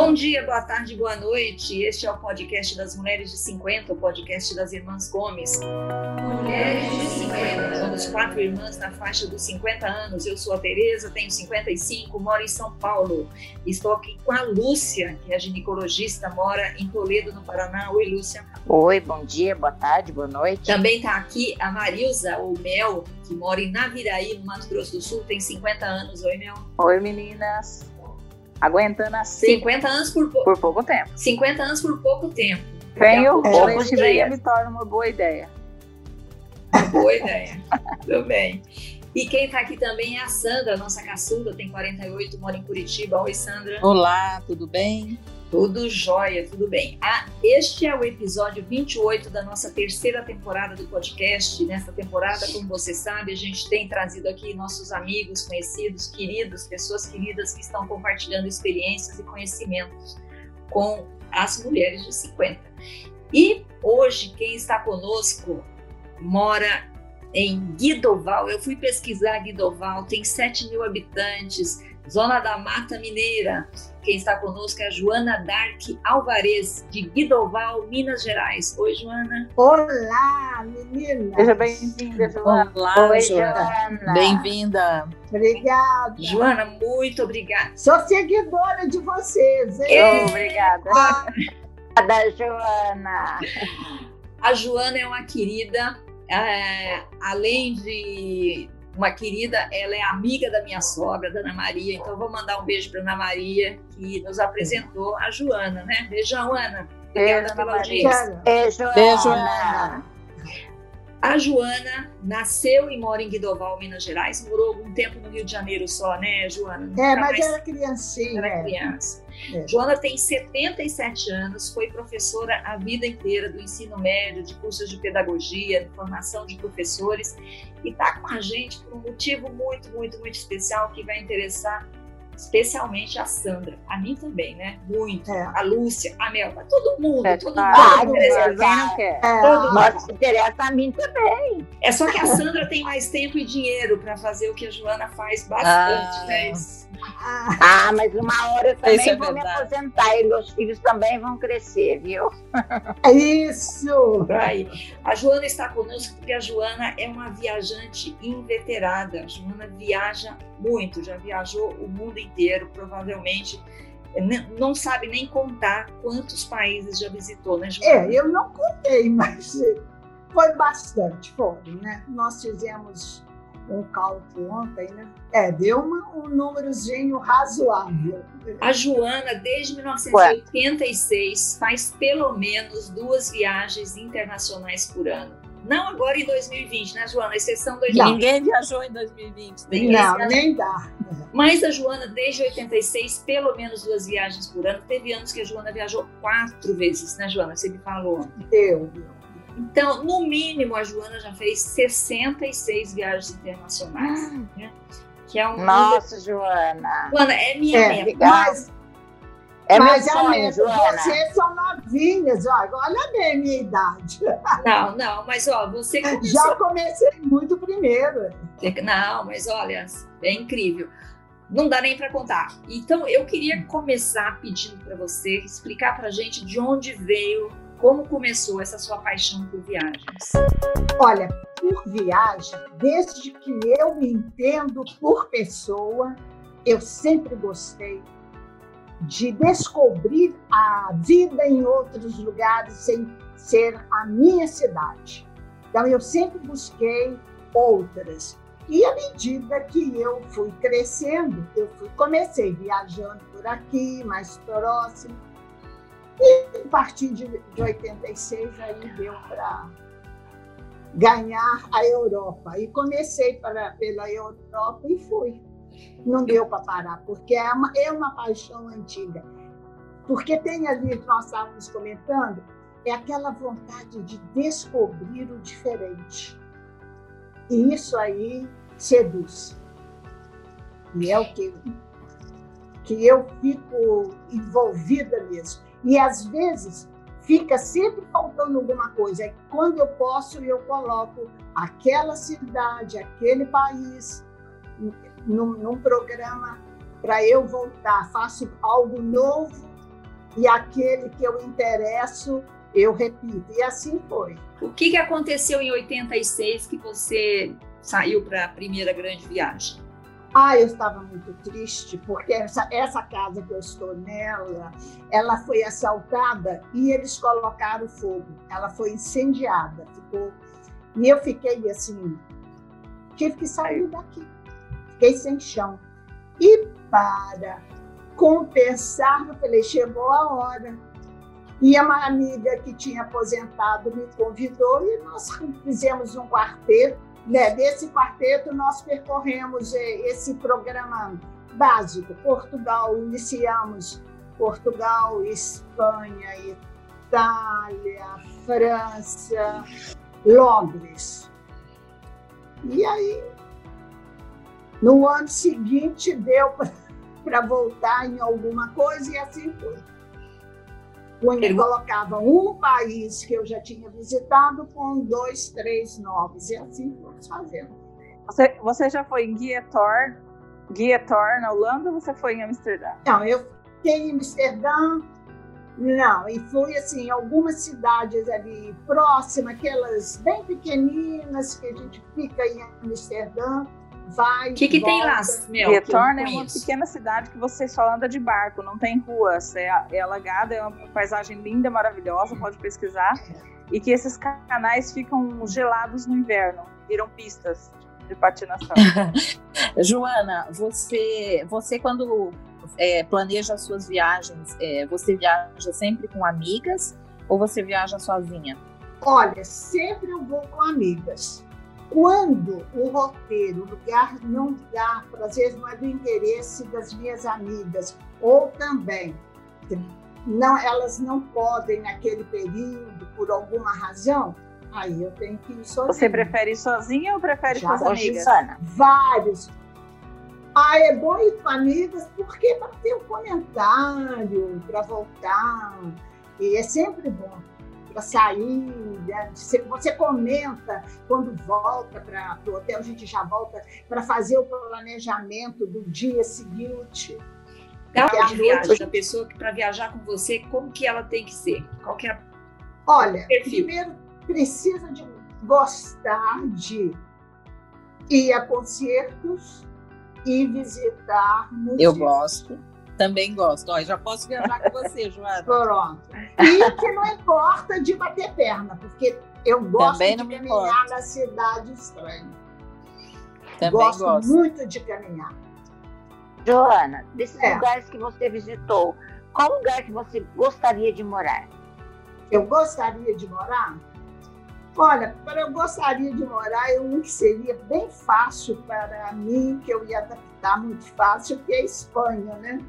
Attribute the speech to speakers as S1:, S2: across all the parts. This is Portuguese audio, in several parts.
S1: Bom dia, boa tarde, boa noite. Este é o podcast das Mulheres de 50, o podcast das Irmãs Gomes. Mulheres de 50. Somos quatro irmãs na faixa dos 50 anos. Eu sou a Tereza, tenho 55, moro em São Paulo. Estou aqui com a Lúcia, que é ginecologista, mora em Toledo, no Paraná. Oi, Lúcia.
S2: Oi, bom dia, boa tarde, boa noite.
S1: Também está aqui a Marilza, ou Mel, que mora em Naviraí, no Mato Grosso do Sul, tem 50 anos. Oi, Mel.
S2: Oi, meninas aguentando assim.
S1: 50 anos por, po
S2: por pouco tempo.
S1: 50 anos por pouco tempo.
S2: Tenho poucos dias me torna uma boa ideia.
S1: Boa ideia. Tudo bem. E quem está aqui também é a Sandra, nossa caçula, tem 48, mora em Curitiba. Oi, Sandra.
S3: Olá, tudo bem?
S1: Tudo jóia, tudo bem. Ah, este é o episódio 28 da nossa terceira temporada do podcast. Nesta temporada, como você sabe, a gente tem trazido aqui nossos amigos, conhecidos, queridos, pessoas queridas que estão compartilhando experiências e conhecimentos com as mulheres de 50. E hoje, quem está conosco mora em Guidoval. Eu fui pesquisar Guidoval, tem 7 mil habitantes, zona da Mata Mineira. Quem está conosco é a Joana Dark Alvarez, de Guidoval, Minas Gerais. Oi, Joana.
S4: Olá, meninas.
S2: Seja bem-vinda, Joana.
S3: Olá, Oi, Joana. Bem-vinda.
S4: Obrigada.
S1: Joana, muito obrigada.
S4: Sou seguidora de vocês.
S2: Hein? Obrigada. Obrigada, Joana.
S1: A Joana é uma querida, é, além de uma querida, ela é amiga da minha sogra, da Ana Maria, então vou mandar um beijo para Ana Maria, que nos apresentou a Joana, né? Beijão, Ana.
S2: Obrigada pela audiência. Beijo,
S3: Beijo, Ana.
S1: A Joana nasceu e mora em Guidoval, Minas Gerais. Morou algum tempo no Rio de Janeiro só, né, Joana?
S4: É, mas era criancinha.
S1: Era criança. É. Joana tem 77 anos, foi professora a vida inteira do ensino médio, de cursos de pedagogia, de formação de professores, e está com a gente por um motivo muito, muito, muito especial que vai interessar especialmente a Sandra, a mim também, né? Muito. É. A Lúcia, a Melba, todo mundo, é, todo mundo.
S2: Ah, não quer. É. Todo Mas interessa a mim também.
S1: É só que a Sandra tem mais tempo e dinheiro para fazer o que a Joana faz bastante, ah. né?
S2: Ah, mas uma hora eu também é vou me aposentar e meus filhos também vão crescer, viu?
S4: É isso!
S1: Aí. A Joana está conosco porque a Joana é uma viajante inveterada. A Joana viaja muito, já viajou o mundo inteiro, provavelmente não sabe nem contar quantos países já visitou, né, Joana?
S4: É, eu não contei, mas foi bastante, foram, né? Nós fizemos um cálculo ontem, né? É, deu uma, um númerozinho razoável.
S1: A Joana, desde 1986, Ué. faz pelo menos duas viagens internacionais por ano. Não agora em 2020, né, Joana? Exceção 2020.
S3: Ninguém viajou em 2020.
S4: Ninguém não, viajou. nem dá.
S1: Mas a Joana, desde 86, pelo menos duas viagens por ano. Teve anos que a Joana viajou quatro vezes, né, Joana? Você me falou.
S4: Eu,
S1: então, no mínimo, a Joana já fez 66 viagens internacionais. Ah. Né?
S2: Que é um Nossa, número... Joana.
S1: Joana, é minha é, meta.
S4: Mas, é mas meu sonho, meta, Joana. vocês são novinhas, ó, olha bem a minha idade.
S1: Não, não, mas ó, você
S4: começou... Já comecei muito primeiro.
S1: Não, mas olha, é incrível. Não dá nem para contar. Então, eu queria começar pedindo para você explicar para gente de onde veio como começou essa sua paixão por viagens?
S4: Olha, por viagem, desde que eu me entendo por pessoa, eu sempre gostei de descobrir a vida em outros lugares sem ser a minha cidade. Então, eu sempre busquei outras. E à medida que eu fui crescendo, eu fui, comecei viajando por aqui, mais próximo, e a partir de, de 86 aí deu para ganhar a Europa. E comecei para, pela Europa e fui. Não deu para parar, porque é uma, é uma paixão antiga. Porque tem ali, nós estávamos comentando, é aquela vontade de descobrir o diferente. E isso aí seduz. E é o que, que eu fico envolvida mesmo. E às vezes fica sempre faltando alguma coisa. É quando eu posso, eu coloco aquela cidade, aquele país num, num programa para eu voltar. Faço algo novo e aquele que eu interesso, eu repito. E assim foi.
S1: O que, que aconteceu em 86 que você saiu para a primeira grande viagem?
S4: Ah, eu estava muito triste, porque essa, essa casa que eu estou nela, ela foi assaltada e eles colocaram fogo. Ela foi incendiada, ficou. E eu fiquei assim, tive que sair daqui. Fiquei sem chão. E para compensar, eu falei, chegou a hora. E uma amiga que tinha aposentado me convidou e nós fizemos um quarteto né, desse quarteto, nós percorremos é, esse programa básico. Portugal, iniciamos Portugal, Espanha, Itália, França, Londres. E aí, no ano seguinte, deu para voltar em alguma coisa e assim foi punha, colocava um país que eu já tinha visitado com dois, três novos, e assim fomos fazendo.
S3: Você, você já foi em Guietor, Guietor na Holanda ou você foi em Amsterdã?
S4: Não, eu fiquei em Amsterdã, não, e fui assim, em algumas cidades ali próximas, aquelas bem pequeninas que a gente fica em Amsterdã, vai.
S1: O que, que tem lá,
S3: Mel? Retorna é uma pequena cidade que você só anda de barco, não tem ruas, é, é alagada, é uma paisagem linda, maravilhosa, pode pesquisar. E que esses canais ficam gelados no inverno, viram pistas de patinação.
S1: Joana, você, você quando é, planeja suas viagens, é, você viaja sempre com amigas ou você viaja sozinha?
S4: Olha, sempre eu vou com amigas. Quando o roteiro, o lugar não dá, às vezes não é do interesse das minhas amigas, ou também não, elas não podem naquele período por alguma razão, aí eu tenho que ir sozinha.
S3: Você prefere ir sozinha ou prefere Já com as amigas?
S4: Sana. Vários. Ah, é bom ir com amigas porque para ter um comentário, para voltar. E é sempre bom para sair, né? você comenta quando volta para o hotel, a gente já volta para fazer o planejamento do dia seguinte.
S1: Grau de viagem da pessoa que para viajar com você, como que ela tem que ser? Qual que é
S4: Olha, primeiro precisa de gostar de ir a concertos e visitar museus.
S3: Eu gosto. Também gosto. Ó, já posso viajar com você, Joana.
S4: Pronto. E que não importa de bater perna, porque eu gosto Também de caminhar importa. na cidade estranha. Também gosto, gosto muito de caminhar.
S2: Joana, desses é. lugares que você visitou, qual lugar que você gostaria de morar?
S4: Eu gostaria de morar? Olha, para eu gostaria de morar, eu um que seria bem fácil para mim, que eu ia adaptar muito fácil, que é a Espanha, né?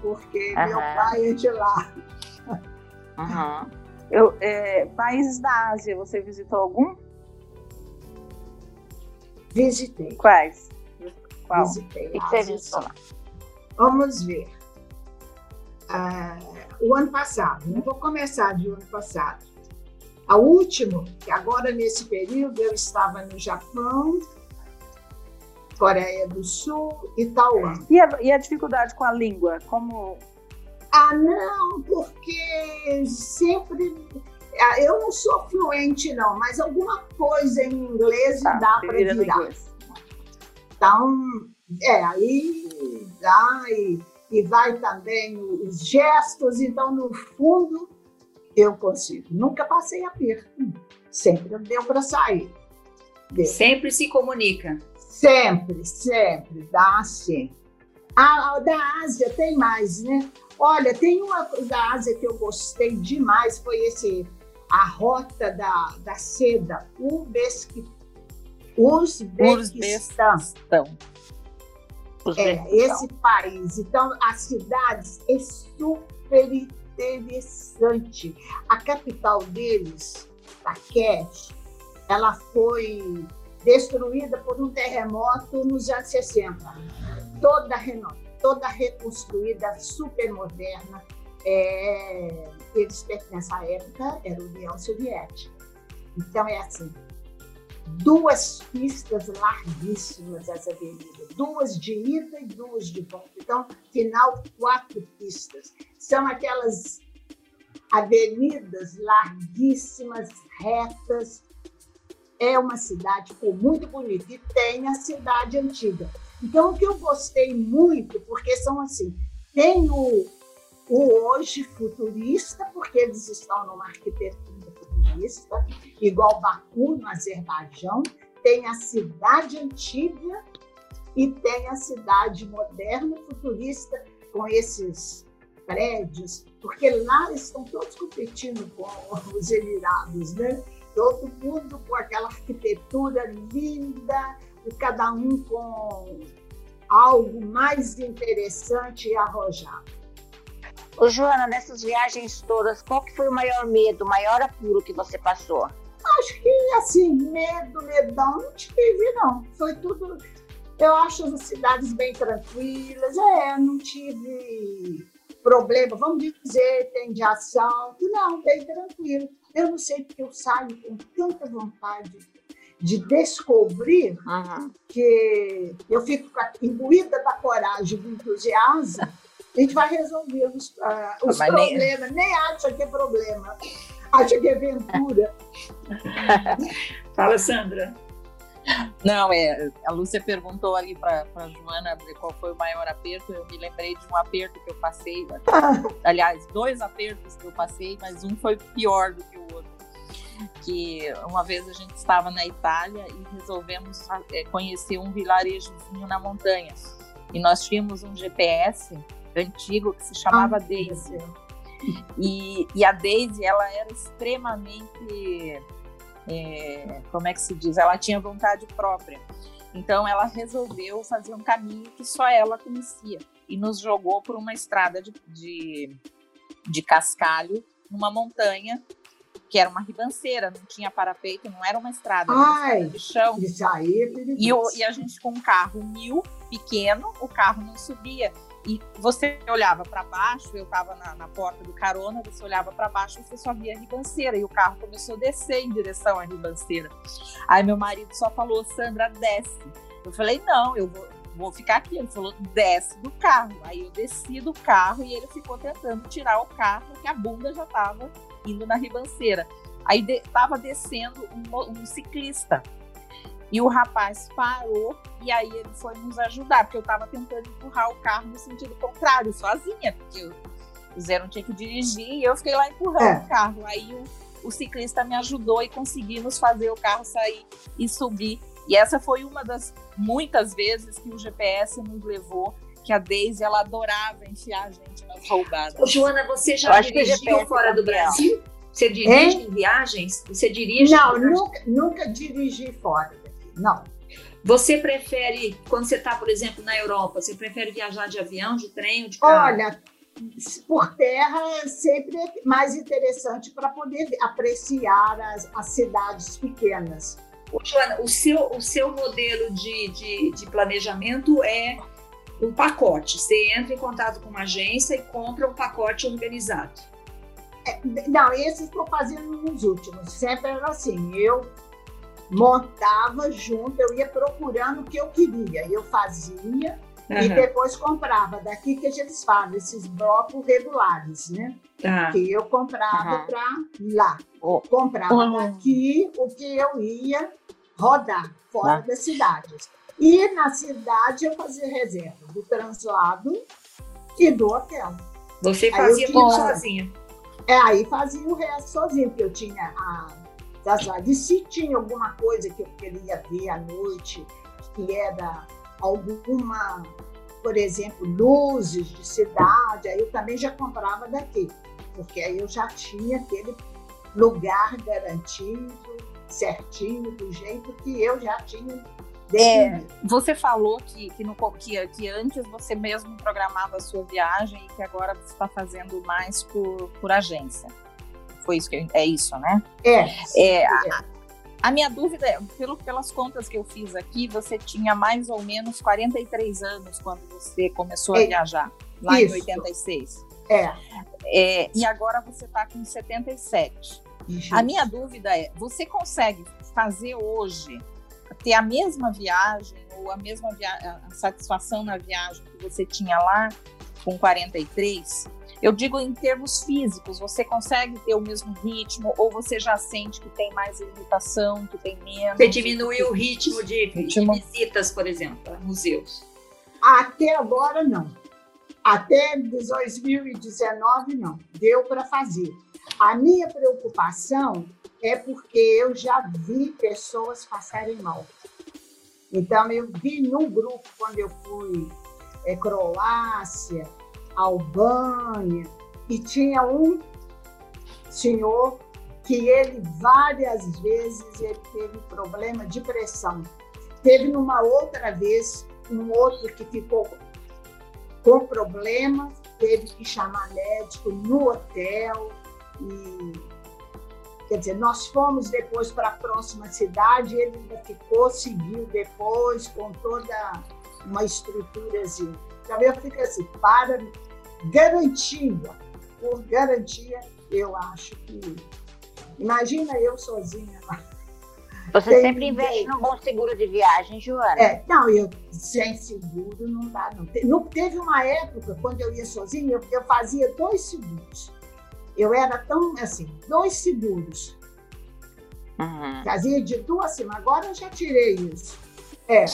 S4: Porque uhum. meu pai é de lá.
S3: Uhum. Eu, é, países da Ásia, você visitou algum?
S4: Visitei.
S3: Quais?
S4: Qual? Visitei. O que você visitou lá? Vamos ver. Ah, o ano passado, né? vou começar de ano passado. A última, que agora nesse período eu estava no Japão, Coreia do Sul e Taiwan.
S3: E a, e a dificuldade com a língua? Como.
S4: Ah, não, porque sempre. Ah, eu não sou fluente, não, mas alguma coisa em inglês tá, dá para virar. Então, é, aí dá e, e vai também os gestos, então, no fundo, eu consigo. Nunca passei aperto, sempre deu para sair.
S1: Deu. Sempre se comunica.
S4: Sempre, sempre, dá sim. A, da Ásia tem mais, né? Olha, tem uma da Ásia que eu gostei demais, foi esse, a rota da, da seda, Uzbequistão. Uzbequistão. É, esse país. Então, as cidades é super interessante. A capital deles, Takesh, ela foi destruída por um terremoto nos anos 60. Toda, toda reconstruída, super moderna. É, eles, nessa época, era União Soviética. Então, é assim, duas pistas larguíssimas as avenidas, duas de ida e duas de volta. Então, final, quatro pistas. São aquelas avenidas larguíssimas, retas. É uma cidade pô, muito bonita e tem a cidade antiga. Então, o que eu gostei muito, porque são assim, tem o, o hoje futurista, porque eles estão numa arquitetura futurista, igual Baku, no Azerbaijão, tem a cidade antiga e tem a cidade moderna futurista com esses prédios, porque lá estão todos competindo com os Emirados, né? Todo mundo com aquela arquitetura linda, e cada um com algo mais interessante e arrojado.
S2: Ô, Joana, nessas viagens todas, qual que foi o maior medo, o maior apuro que você passou?
S4: Acho que, assim, medo, medão, não tive, não. Foi tudo... Eu acho as cidades bem tranquilas. É, não tive problema, vamos dizer, tem de ação. Não, bem tranquilo. Eu não sei porque eu saio com tanta vontade de descobrir uhum. que eu fico imbuída da coragem, do entusiasmo, a gente vai resolver os, uh, os problemas. Nem... nem acha que é problema, acha que é aventura.
S1: Fala, Sandra.
S3: Não, é, a Lúcia perguntou ali para a Joana qual foi o maior aperto. Eu me lembrei de um aperto que eu passei. Aliás, dois apertos que eu passei, mas um foi pior do que o outro que uma vez a gente estava na Itália e resolvemos é, conhecer um vilarejozinho na montanha. E nós tínhamos um GPS antigo que se chamava ah, Daisy. E, e, a Daisy, ela era extremamente, é, como é que se diz? Ela tinha vontade própria. Então ela resolveu fazer um caminho que só ela conhecia e nos jogou por uma estrada de, de, de cascalho numa montanha que era uma ribanceira, não tinha parapeito, não era uma estrada, era uma estrada de chão.
S4: Isso aí é
S3: e, e a gente com um carro mil, pequeno, o carro não subia. E você olhava para baixo, eu estava na, na, porta do carona, você olhava para baixo e você só via a ribanceira. E o carro começou a descer em direção à ribanceira. Aí meu marido só falou, Sandra, desce. Eu falei, não, eu vou, vou ficar aqui. Ele falou, desce do carro. Aí eu desci do carro e ele ficou tentando tirar o carro, porque a bunda já estava indo na ribanceira. Aí estava de, descendo um, um, ciclista. E o rapaz parou e aí ele foi nos ajudar, porque eu estava tentando empurrar o carro no sentido contrário, sozinha, porque o Zé não tinha que dirigir e eu fiquei lá empurrando é. o carro. Aí o, o ciclista me ajudou e conseguimos fazer o carro sair e subir. E essa foi uma das muitas vezes que o GPS nos levou que a Daisy ela adorava enfiar a gente nas roubadas. Ô,
S1: Joana, você já dirigiu fora do Brasil? Você dirige em viagens? Você dirige?
S4: Não, nunca, nunca dirigi fora não.
S1: Você prefere, quando você está, por exemplo, na Europa, você prefere viajar de avião, de trem ou de carro?
S4: Olha, por terra é sempre mais interessante para poder apreciar as, as cidades pequenas.
S1: Ô, Joana, o seu, o seu modelo de, de, de planejamento é um pacote. Você entra em contato com uma agência e compra um pacote organizado.
S4: É, não, esse estou fazendo nos últimos. Sempre era assim, eu montava junto, eu ia procurando o que eu queria. Eu fazia uhum. e depois comprava. Daqui que eles falam, esses blocos regulares, né? Uhum. Que eu comprava uhum. para lá. Oh. Comprava daqui o que eu ia rodar fora das cidades. E na cidade eu fazia reserva do translado e do hotel.
S1: Você fazia tudo sozinha?
S4: É, aí fazia o resto sozinho, porque eu tinha a translado. E se tinha alguma coisa que eu queria ver à noite, que era alguma, por exemplo, luzes de cidade, aí eu também já comprava daqui, porque aí eu já tinha aquele lugar garantido, certinho, do jeito que eu já tinha
S3: é, você falou que, que, no, que, que antes você mesmo programava a sua viagem e que agora você está fazendo mais por, por agência. Foi isso que é isso, né?
S4: É.
S3: é a, a, minha dúvida é, pelo, pelas contas que eu fiz aqui, você tinha mais ou menos 43 anos quando você começou a é, viajar, lá isso. em 86.
S4: É.
S3: é e agora você está com 77. Isso. A minha dúvida é: você consegue fazer hoje ter a mesma viagem ou a mesma via a satisfação na viagem que você tinha lá com 43, Eu digo em termos físicos, você consegue ter o mesmo ritmo ou você já sente que tem mais limitação, que tem menos?
S1: Você diminuiu o ritmo de, ritmo. de visitas, por exemplo, a museus?
S4: Até agora, não. Até 2019, não. Deu para fazer. A minha preocupação é porque eu já vi pessoas passarem mal. Então, eu vi num grupo, quando eu fui é, Croácia, Albânia, e tinha um senhor que ele várias vezes ele teve problema de pressão. Teve numa outra vez um outro que ficou com problema, teve que chamar médico no hotel e quer dizer, nós fomos depois para a próxima cidade, ele ainda ficou, seguiu depois com toda uma estruturazinha. Então eu fico assim, para garantia, por garantia, eu acho que. Imagina eu sozinha lá.
S2: Você Tem sempre investe no bom seguro de viagem, Joana?
S4: É, não, eu sem seguro não dá, não. não teve uma época, quando eu ia sozinha, eu, eu fazia dois seguros. Eu era tão assim, dois seguros. Uhum. Fazia de duas semanas. Agora eu já tirei isso. É,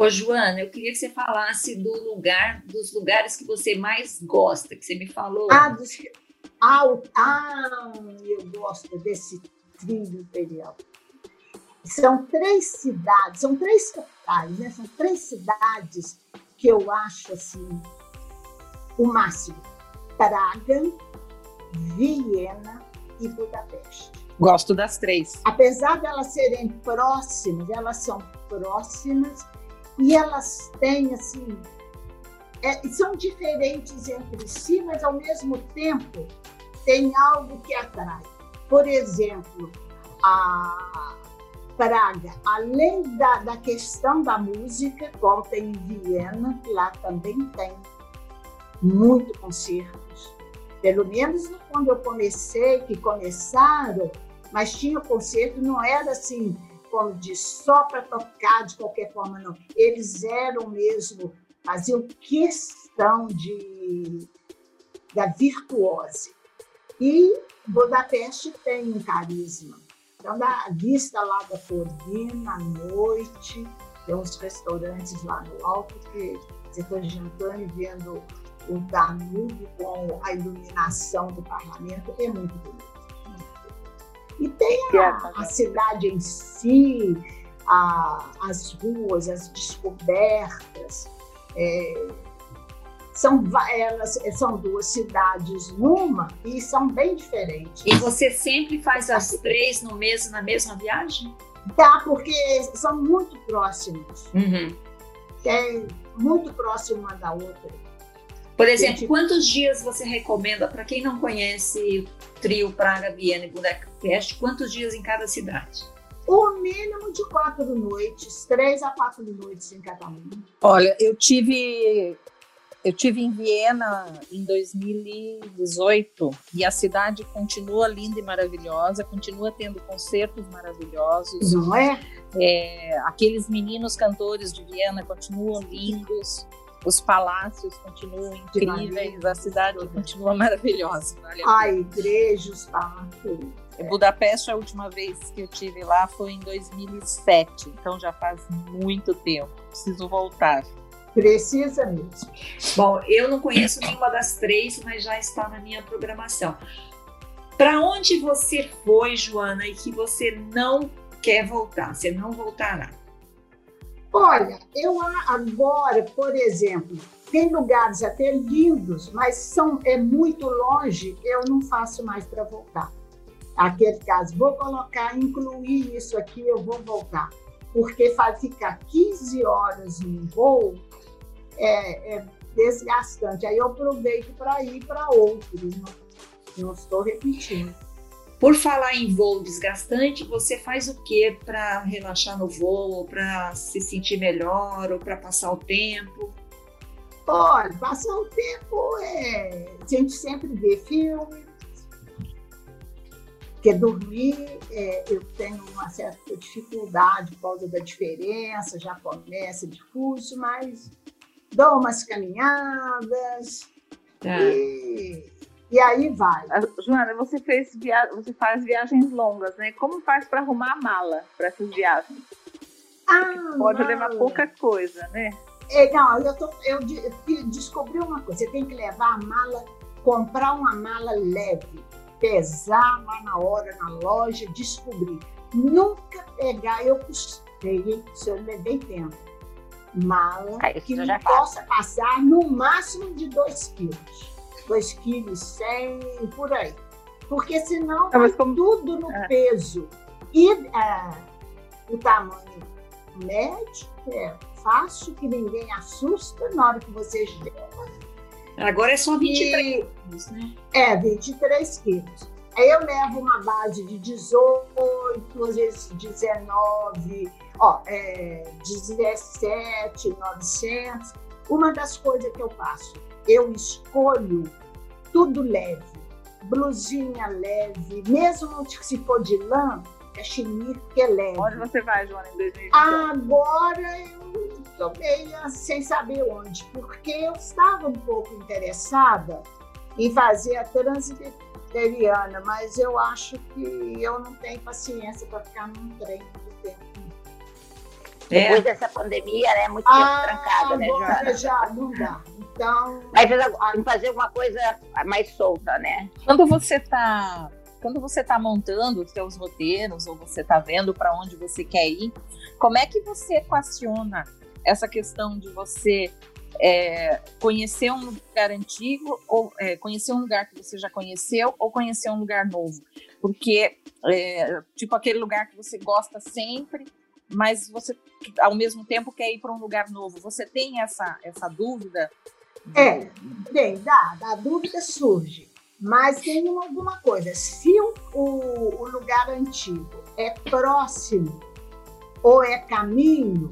S1: Ô, Joana, eu queria que você falasse do lugar, dos lugares que você mais gosta, que você me falou.
S4: Ah, dos, ah, ah eu gosto desse trilho imperial. São três cidades, são três capitais, né? São três cidades que eu acho assim o máximo: Praga, Viena e Budapeste.
S3: Gosto das três.
S4: Apesar de elas serem próximas, elas são próximas e elas têm, assim, é, são diferentes entre si, mas ao mesmo tempo tem algo que atrai. Por exemplo, a Praga, além da, da questão da música, como tem em Viena, lá também tem muito concertos. Pelo menos quando eu comecei, que começaram, mas tinha concerto, não era assim, como de só para tocar de qualquer forma, não. Eles eram mesmo, faziam questão de, da virtuose. E Budapeste tem um carisma. Então, da vista lá da Corvina, à noite, tem uns restaurantes lá no alto que você está jantando e vendo o Danúbio com a iluminação do parlamento, é muito bonito. E tem a, a cidade em si, a, as ruas, as descobertas. É, são, elas são duas cidades numa e são bem diferentes.
S1: E você sempre faz as três no mesmo, na mesma viagem?
S4: Tá, porque são muito próximas. Uhum. É muito próxima uma da outra.
S1: Por exemplo, quantos dias você recomenda para quem não conhece o trio Praga, Viena e Budapeste? Quantos dias em cada cidade?
S4: O mínimo de quatro noites, três a quatro noites em cada um.
S3: Olha, eu tive eu tive em Viena em 2018 e a cidade continua linda e maravilhosa, continua tendo concertos maravilhosos.
S4: Não é?
S3: é aqueles meninos cantores de Viena continuam lindos os palácios continuam incríveis, a cidade continua maravilhosa.
S4: Vale a igreja, os palácios.
S3: É. Budapeste, a última vez que eu tive lá foi em 2007, então já faz muito tempo. Preciso voltar.
S4: Precisa mesmo.
S1: Bom, eu não conheço nenhuma das três, mas já está na minha programação. Para onde você foi, Joana, e que você não quer voltar? Você não voltará?
S4: Olha, eu agora, por exemplo, tem lugares até lindos, mas são é muito longe, eu não faço mais para voltar. Aquele caso, vou colocar, incluir isso aqui, eu vou voltar. Porque ficar 15 horas no voo é, é desgastante. Aí eu aproveito para ir para outros, não, não estou repetindo.
S1: Por falar em voo desgastante, você faz o que para relaxar no voo, para se sentir melhor ou para passar o tempo?
S4: Olha, passar o tempo é. A gente sempre vê filme, porque dormir é, eu tenho uma certa dificuldade por causa da diferença, já começa difuso, mas dou umas caminhadas, É. E, e aí vai.
S3: Joana, você fez via... você faz viagens longas, né? Como faz para arrumar a mala para essas viagens? Ah, pode levar pouca coisa, né?
S4: É, não, eu, tô, eu, descobri uma coisa. Você tem que levar a mala, comprar uma mala leve, pesar lá na hora, na loja, descobrir. Nunca pegar, eu custei, se eu levei tempo. Mala ah, que não possa passar no máximo de 2 quilos. 2 quilos, 100, por aí. Porque senão ah, vai como... tudo no é. peso. E é, o tamanho médio é fácil, que ninguém assusta na hora que você chega.
S1: Agora é só 23 quilos, né?
S4: É, 23 quilos. Aí eu levo uma base de 18, às vezes 19, ó, é, 17, 900. Uma das coisas que eu faço, eu escolho tudo leve, blusinha leve, mesmo se for de lã, é chinês que é leve.
S3: Onde você vai, Joana, em 2021?
S4: Agora eu estou meio sem saber onde, porque eu estava um pouco interessada em fazer a transiberiana, mas eu acho que eu não tenho paciência para ficar num trem muito tempo.
S2: É. Depois dessa pandemia, né? Muito tempo ah, trancada, né, Joana?
S4: Já, não dá. Então.
S2: Mas fazer alguma coisa mais solta, né?
S3: Quando você está quando você está montando os seus roteiros ou você está vendo para onde você quer ir, como é que você equaciona essa questão de você é, conhecer um lugar antigo ou é, conhecer um lugar que você já conheceu ou conhecer um lugar novo? Porque, é, tipo, aquele lugar que você gosta sempre, mas você, ao mesmo tempo, quer ir para um lugar novo. Você tem essa, essa dúvida?
S4: É, tem, dá, a dúvida surge. Mas tem alguma coisa. Se o, o, lugar antigo é próximo ou é caminho,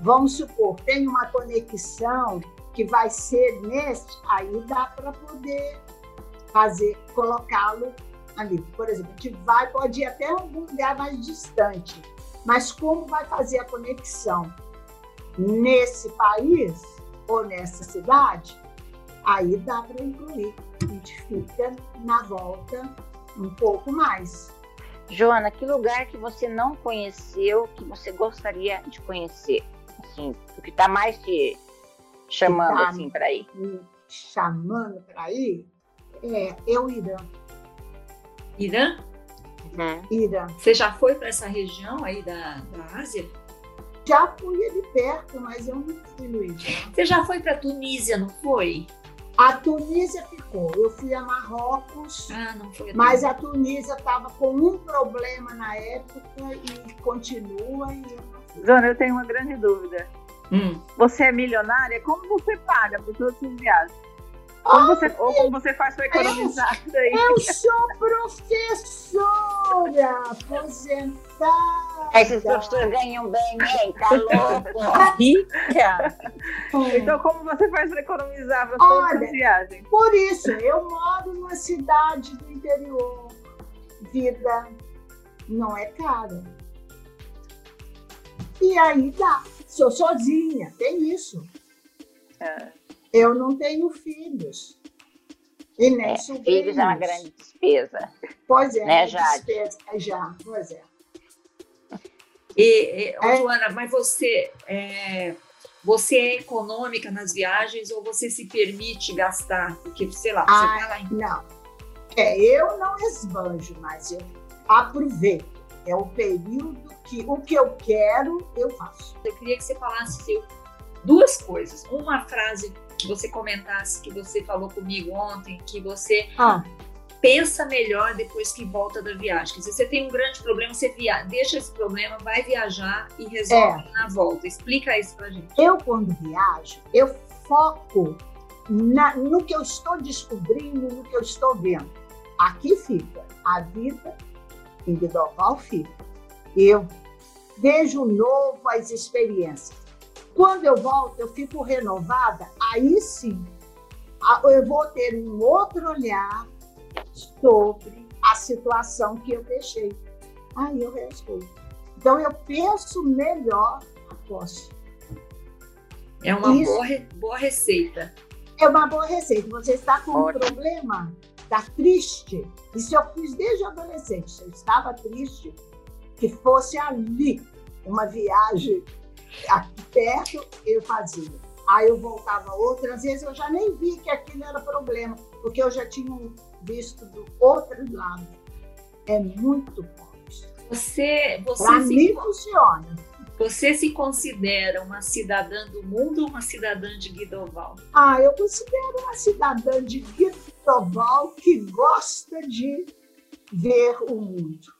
S4: vamos supor, tem uma conexão que vai ser nesse, aí dá para poder fazer, colocá-lo ali. Por exemplo, a gente vai, pode ir até algum lugar mais distante, mas como vai fazer a conexão nesse país ou nessa cidade, aí dá para incluir a gente fica na volta um pouco mais.
S2: Joana, que lugar que você não conheceu que você gostaria de conhecer? Assim, o que está mais te chamando tá assim para ir?
S4: Chamando para ir? É, é o Irã.
S1: Irã?
S4: Uhum. Irã.
S1: Você já foi para essa região aí da, da Ásia?
S4: Já fui ali perto, mas eu não fui no Irã.
S1: Você já foi para Tunísia, não foi?
S4: A Tunísia ficou. Eu fui a Marrocos,
S1: ah, não foi a
S4: mas a Tunísia estava com um problema na época e continua. E
S3: eu Dona, eu tenho uma grande dúvida. Hum. Você é milionária? Como você paga por todas as suas viagens? Como você, ou como você faz para economizar
S4: eu, daí? Eu sou professora aposentada.
S2: Esses professores ganham bem, hein? Tá louco?
S3: Rica! então, como você faz para economizar para todas as viagens?
S4: Por isso, eu moro numa cidade do interior. Vida não é cara. E aí dá. Sou sozinha, tem isso. É. Eu não tenho filhos. E nem é,
S2: Filhos é uma grande despesa.
S4: Pois é, né, despesa. É, já, pois é.
S1: E, e é. Joana, mas você é, você é econômica nas viagens ou você se permite gastar? Porque, sei lá, ah, você tá lá em...
S4: Não. É, eu não esbanjo, mas eu aproveito. É o período que o que eu quero, eu faço.
S1: Eu queria que você falasse duas coisas. Uma frase que você comentasse que você falou comigo ontem, que você ah. pensa melhor depois que volta da viagem. Se você tem um grande problema, você via... deixa esse problema, vai viajar e resolve é. na volta. Explica isso pra gente.
S4: Eu, quando viajo, eu foco na, no que eu estou descobrindo, no que eu estou vendo. Aqui fica a vida individual fica. Eu vejo novo as experiências. Quando eu volto, eu fico renovada, aí sim, eu vou ter um outro olhar sobre a situação que eu deixei. Aí eu respondo. Então eu penso melhor após.
S1: É uma boa, boa receita.
S4: É uma boa receita. Você está com um problema, está triste. Isso eu fiz desde adolescente. Eu estava triste que fosse ali uma viagem aqui perto, eu fazia. Aí eu voltava outras vezes, eu já nem vi que aquilo era problema, porque eu já tinha visto do outro lado. É muito forte.
S1: Você, você
S4: Para se... mim funciona.
S1: Você se considera uma cidadã do mundo ou uma cidadã de Guidoval?
S4: Ah, eu considero uma cidadã de Guidoval que gosta de ver o mundo.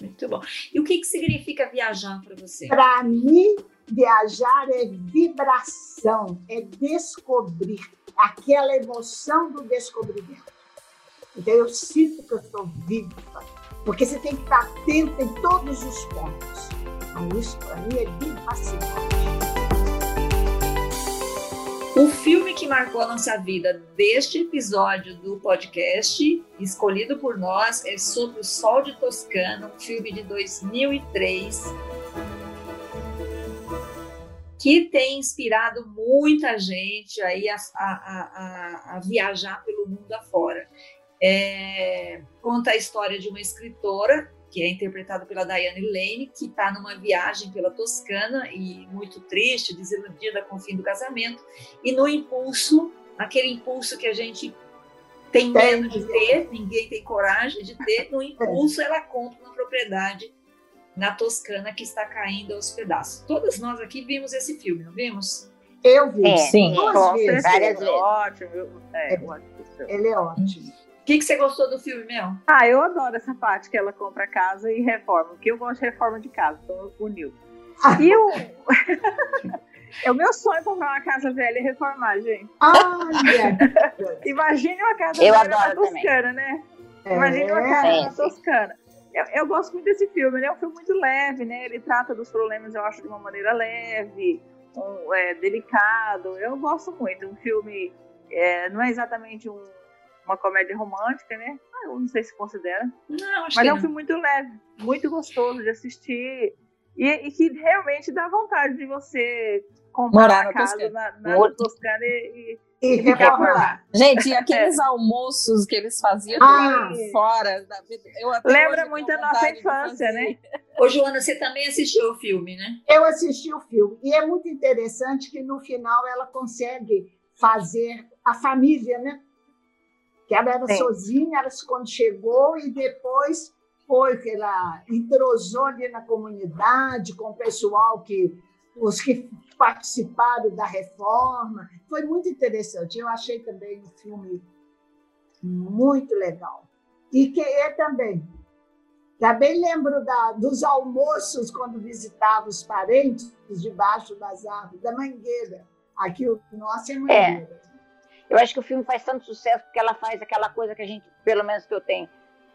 S1: Muito bom. E o que, que significa viajar para você?
S4: Para mim, viajar é vibração, é descobrir aquela emoção do descobrimento. Então eu sinto que eu estou viva, porque você tem que estar atento em todos os pontos. Então isso para mim é bem.
S1: O filme que marcou a nossa vida deste episódio do podcast, escolhido por nós, é Sobre o Sol de Toscana, um filme de 2003, que tem inspirado muita gente aí a, a, a, a viajar pelo mundo afora. É, conta a história de uma escritora que é interpretado pela Diane Lane, que está numa viagem pela Toscana e muito triste, desiludida com o fim do casamento, e no impulso, aquele impulso que a gente tem medo de ter, ninguém tem coragem de ter, no impulso ela compra uma propriedade na Toscana que está caindo aos pedaços. Todas nós aqui vimos esse filme, não vimos?
S4: Eu vi,
S2: é,
S4: sim,
S2: duas vezes. Várias vezes.
S5: Ótimo. É, é,
S4: ele é ótimo.
S1: O que, que você gostou do filme, Mel?
S5: Ah, eu adoro essa parte que ela compra casa e reforma, porque eu gosto de reforma de casa, então uniu. E o... é o meu sonho comprar uma casa velha e reformar, gente. Imagine uma casa
S2: eu
S5: velha na Toscana, né?
S4: É.
S5: Imagine uma casa é. na Toscana. Eu, eu, gosto muito desse filme, né? É um filme muito leve, né? Ele trata dos problemas, eu acho, de uma maneira leve, um, é, delicado. Eu gosto muito. Um filme é, não é exatamente um uma comédia romântica, né? Ah, eu não sei se considera.
S1: Não, acho
S5: Mas
S1: que
S5: é um
S1: não.
S5: filme muito leve, muito gostoso de assistir. E, e que realmente dá vontade de você comprar
S3: Morar
S5: a
S3: na
S5: casa
S3: Toscana.
S5: na, na Toscana e,
S4: E
S5: e lá.
S3: Gente, e aqueles almoços que eles faziam
S4: Ah,
S3: fora da vida. Eu até
S5: Lembra muito a nossa infância, né?
S1: Ô, Joana, você também assistiu o filme, né?
S4: Eu assisti o filme e é muito interessante que no final ela consegue fazer a família, né? Que ela era
S5: Sim.
S4: sozinha, ela quando chegou e depois foi que ela entrosou ali na comunidade com o pessoal que os que participaram da reforma. Foi muito interessante. Eu achei também o filme muito legal. E que é também também lembro da, dos almoços quando visitava os parentes debaixo das árvores, da mangueira. Aqui o nosso é mangueira.
S2: Eu acho que o filme faz tanto sucesso porque ela faz aquela coisa que a gente, pelo menos que eu tenho,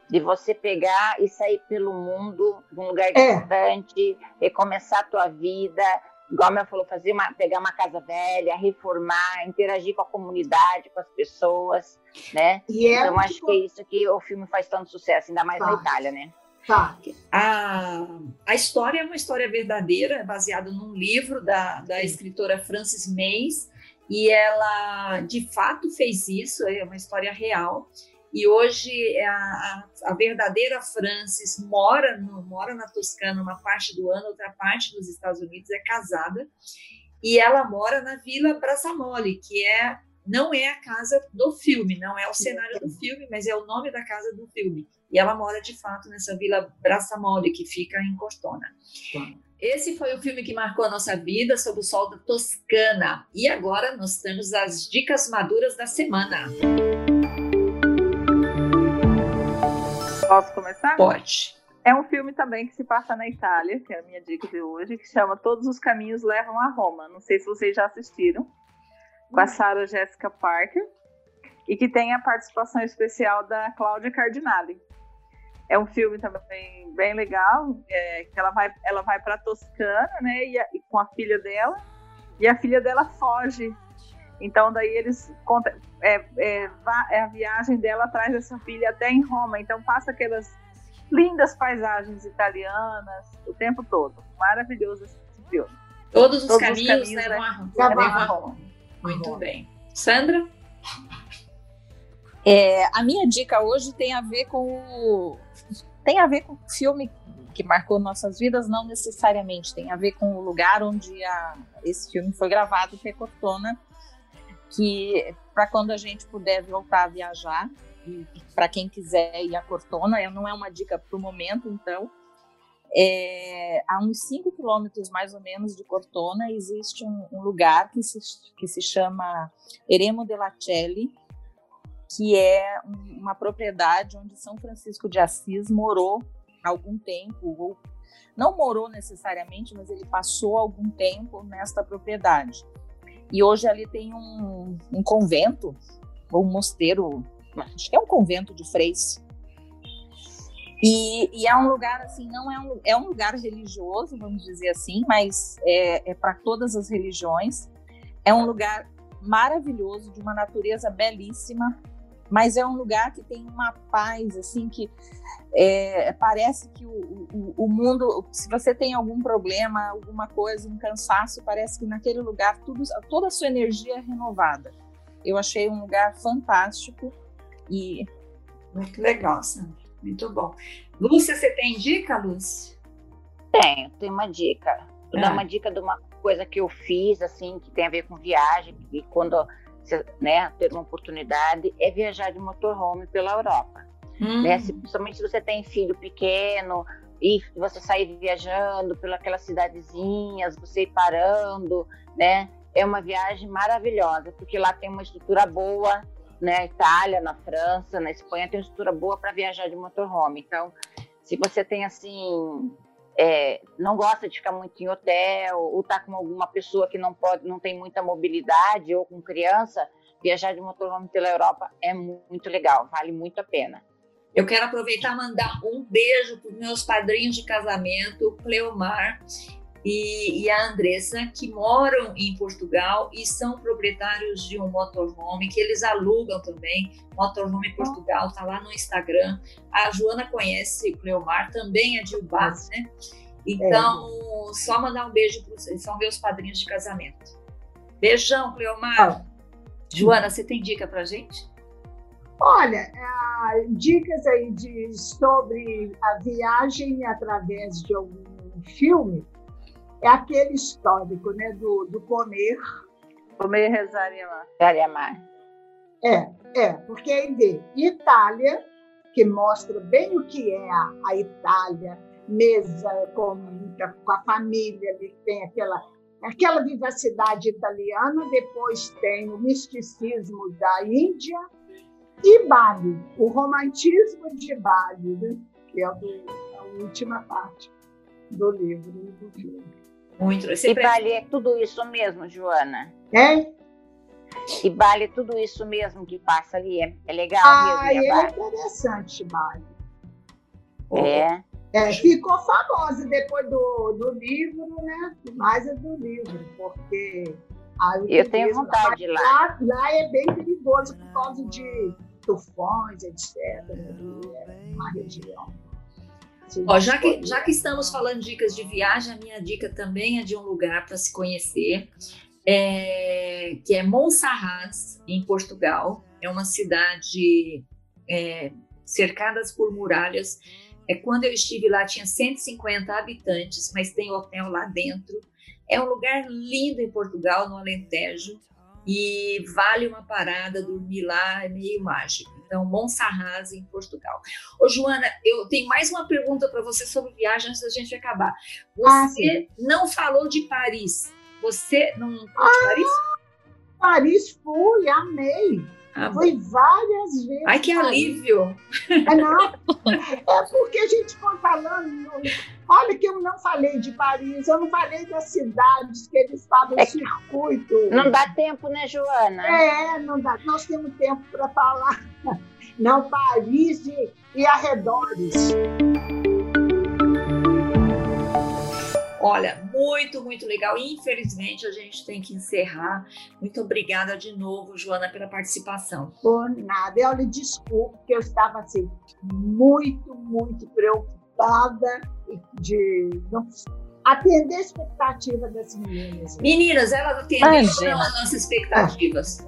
S2: de você pegar e sair pelo mundo, de um lugar
S4: É.
S2: distante, recomeçar a tua vida, igual a Mel falou, fazer uma, pegar uma casa velha, reformar, interagir com a comunidade, com as pessoas, né?
S4: E é
S2: então acho que é isso que o filme faz tanto sucesso, ainda mais na
S4: Faz.
S2: Itália, né?
S4: tá.
S1: A, a história é uma história verdadeira, baseada num livro da, da escritora Frances Mays, e ela de fato fez isso, é uma história real. E hoje a, a, a verdadeira Frances mora, no, mora na Toscana uma parte do ano, outra parte nos Estados Unidos, é casada, e ela mora na Vila Brassamoli, que é não é a casa do filme, não é o cenário do filme, mas é o nome da casa do filme. E ela mora de fato nessa Vila Brassamoli, que fica em Cortona. Esse foi o filme que marcou a nossa vida sob o sol da Toscana. E agora nós temos as dicas maduras da semana.
S5: Posso começar?
S1: Pode.
S5: É um filme também que se passa na Itália, que é a minha dica de hoje, que chama Todos os Caminhos Levam a Roma. Não sei se vocês já assistiram, com a Sarah Jessica Parker, e que tem a participação especial da Cláudia Cardinale. É um filme também bem legal, é, que ela vai, ela vai para Toscana, né, e, a- e com a filha dela, e a filha dela foge. Então daí eles conta, é, é, é a viagem dela atrás dessa filha até em Roma. Então passa aquelas lindas paisagens italianas o tempo todo. Maravilhoso esse filme.
S1: Todos os
S5: Todos os
S1: caminhos,
S5: caminhos
S1: levam a
S4: levam
S1: levam
S4: a
S1: Roma. Muito bem. Sandra?
S3: É, a minha dica hoje tem a ver com o, tem a ver com o filme que marcou nossas vidas, não necessariamente tem a ver com o lugar onde a, esse filme foi gravado, que é Cortona, que para quando a gente puder voltar a viajar, para quem quiser ir a Cortona, não é uma dica para o momento, então, é, a uns 5 quilômetros mais ou menos de Cortona existe um, um, lugar que se, que se chama Eremo della Celle, que é um, uma propriedade onde São Francisco de Assis morou algum tempo, ou não morou necessariamente, mas ele passou algum tempo nesta propriedade. E hoje ali tem um, um convento, ou um mosteiro, acho que é um convento de freis. E, e, é um lugar assim, não é um, é um lugar religioso, vamos dizer assim, mas é, é para todas as religiões. É um lugar maravilhoso, de uma natureza belíssima, mas é um lugar que tem uma paz, assim, que é, parece que o, o, o, mundo, se você tem algum problema, alguma coisa, um cansaço, parece que naquele lugar tudo, toda a sua energia é renovada. Eu achei um lugar fantástico e...
S1: Muito legal, Sandra. Muito bom. Lúcia, você tem dica, Lúcia?
S2: Tenho, tenho uma dica. Vou ah. dar uma dica de uma coisa que eu fiz, assim, que tem a ver com viagem, e quando né, ter uma oportunidade, é viajar de motorhome pela Europa. Hum. Né? Se, principalmente se você tem filho pequeno e você sair viajando pelas cidadezinhas, você ir parando, né? É uma viagem maravilhosa, porque lá tem uma estrutura boa, né? Itália, na França, na Espanha tem uma estrutura boa para viajar de motorhome. Então, se você tem assim é, não gosta de ficar muito em hotel, ou está com alguma pessoa que não pode, não tem muita mobilidade, ou com criança, viajar de motorhome pela Europa é muito legal, vale muito a pena.
S1: Eu quero aproveitar e mandar um beijo para os meus padrinhos de casamento, Cleomar e, e, a Andressa, que moram em Portugal e são proprietários de um motorhome que eles alugam também. Motorhome Portugal está lá no Instagram. A Joana conhece o Cleomar, também é de Ubás, né? Então, é. só mandar um beijo para vocês, são meus padrinhos de casamento. Beijão, Cleomar. Ah. Joana, você tem dica para gente?
S4: Olha, uh, dicas aí de, sobre a viagem através de algum filme é aquele histórico, né, do, do comer.
S5: Comer, rezar e amar.
S2: Rezar e amar.
S4: É, é, porque aí vê Itália, que mostra bem o que é a, a Itália, mesa com, com a família, ali tem aquela, aquela vivacidade italiana, depois tem o misticismo da Índia e Bali, o romantismo de Bali, né? que é a última parte do livro e do filme.
S2: Muito. e Bali é tudo isso mesmo, Joana?
S4: É?
S2: E Bali é tudo isso mesmo que passa ali? É, é legal
S4: ah,
S2: mesmo?
S4: É, é interessante, Bali.
S2: É.
S4: é. Ficou famosa depois do, do livro, né? Mais é do livro, porque...
S2: Eu tenho vontade de lá.
S4: lá. Lá é bem perigoso por causa de tufões, etc. Né? É uma região.
S1: Ó, já, que, já que estamos falando dicas de viagem, a minha dica também é de um lugar para se conhecer, é, que é Monsaraz, em Portugal. É uma cidade é, cercada por muralhas. É, quando eu estive lá, tinha 150 habitantes, mas tem hotel lá dentro. É um lugar lindo em Portugal, no Alentejo, e vale uma parada, dormir lá é meio mágico. Então, Monsaraz, em Portugal. Ô, Joana, eu tenho mais uma pergunta para você sobre viagem antes da gente acabar. Você ah, não falou de Paris. Você não falou
S4: ah, de Paris? Paris fui, amei. Ah, Fui várias vezes.
S1: Ai, que alívio!
S4: É, não, é porque a gente foi falando. Olha que eu não falei de Paris, eu não falei das cidades que eles fazem é, circuito.
S2: Não dá tempo, né, Joana?
S4: É, não dá. Nós temos tempo para falar. Não, Paris e, e arredores.
S1: Olha, muito, muito legal. Infelizmente, a gente tem que encerrar. Muito obrigada de novo, Joana, pela participação.
S4: Por nada. Eu lhe desculpo, porque eu estava assim, muito, muito preocupada de não atender a expectativa das meninas.
S1: Meninas, elas atenderam as nossas expectativas.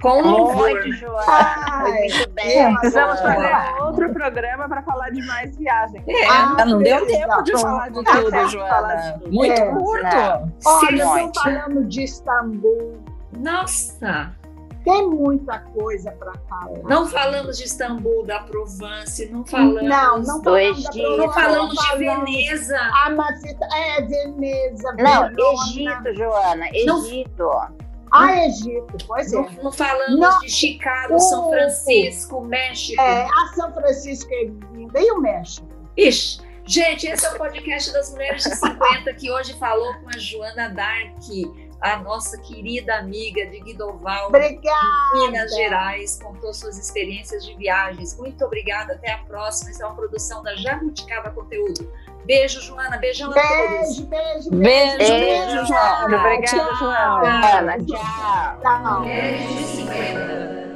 S1: Com louvor.
S3: Muito bem. Precisamos fazer outro programa para falar de mais viagem.
S5: É, ah, não deu tempo de falar de tudo, Joana. Muito é, curto.
S4: Olha, não falamos de Istambul.
S1: Nossa!
S4: Tem muita coisa para falar.
S1: Não falamos de Istambul, da Provence, não falamos.
S4: Não, não falamos,
S1: não falamos de Veneza.
S4: A Macita, é, Veneza.
S2: Não, Verona. Egito, Joana, Egito. Não,
S4: ah, Egito, pois
S1: é. Não, não falamos não, de Chicago, São Francisco, México.
S4: É, a São Francisco é linda e o México.
S1: Ixi, gente, esse é o podcast das Mulheres de 50 que hoje falou com a Joana Dark a nossa querida amiga de Guidoval, Minas Gerais, contou suas experiências de viagens. Muito obrigada, até a próxima. Essa é uma produção da Jabuticaba Conteúdo. Beijo, Joana. Beijão
S4: beijo,
S1: a todos.
S4: Beijo, beijo,
S5: beijo. Beijo, beijo Joana.
S2: Obrigada, Joana.
S4: Tchau. Tchau.
S1: Beijo de 50.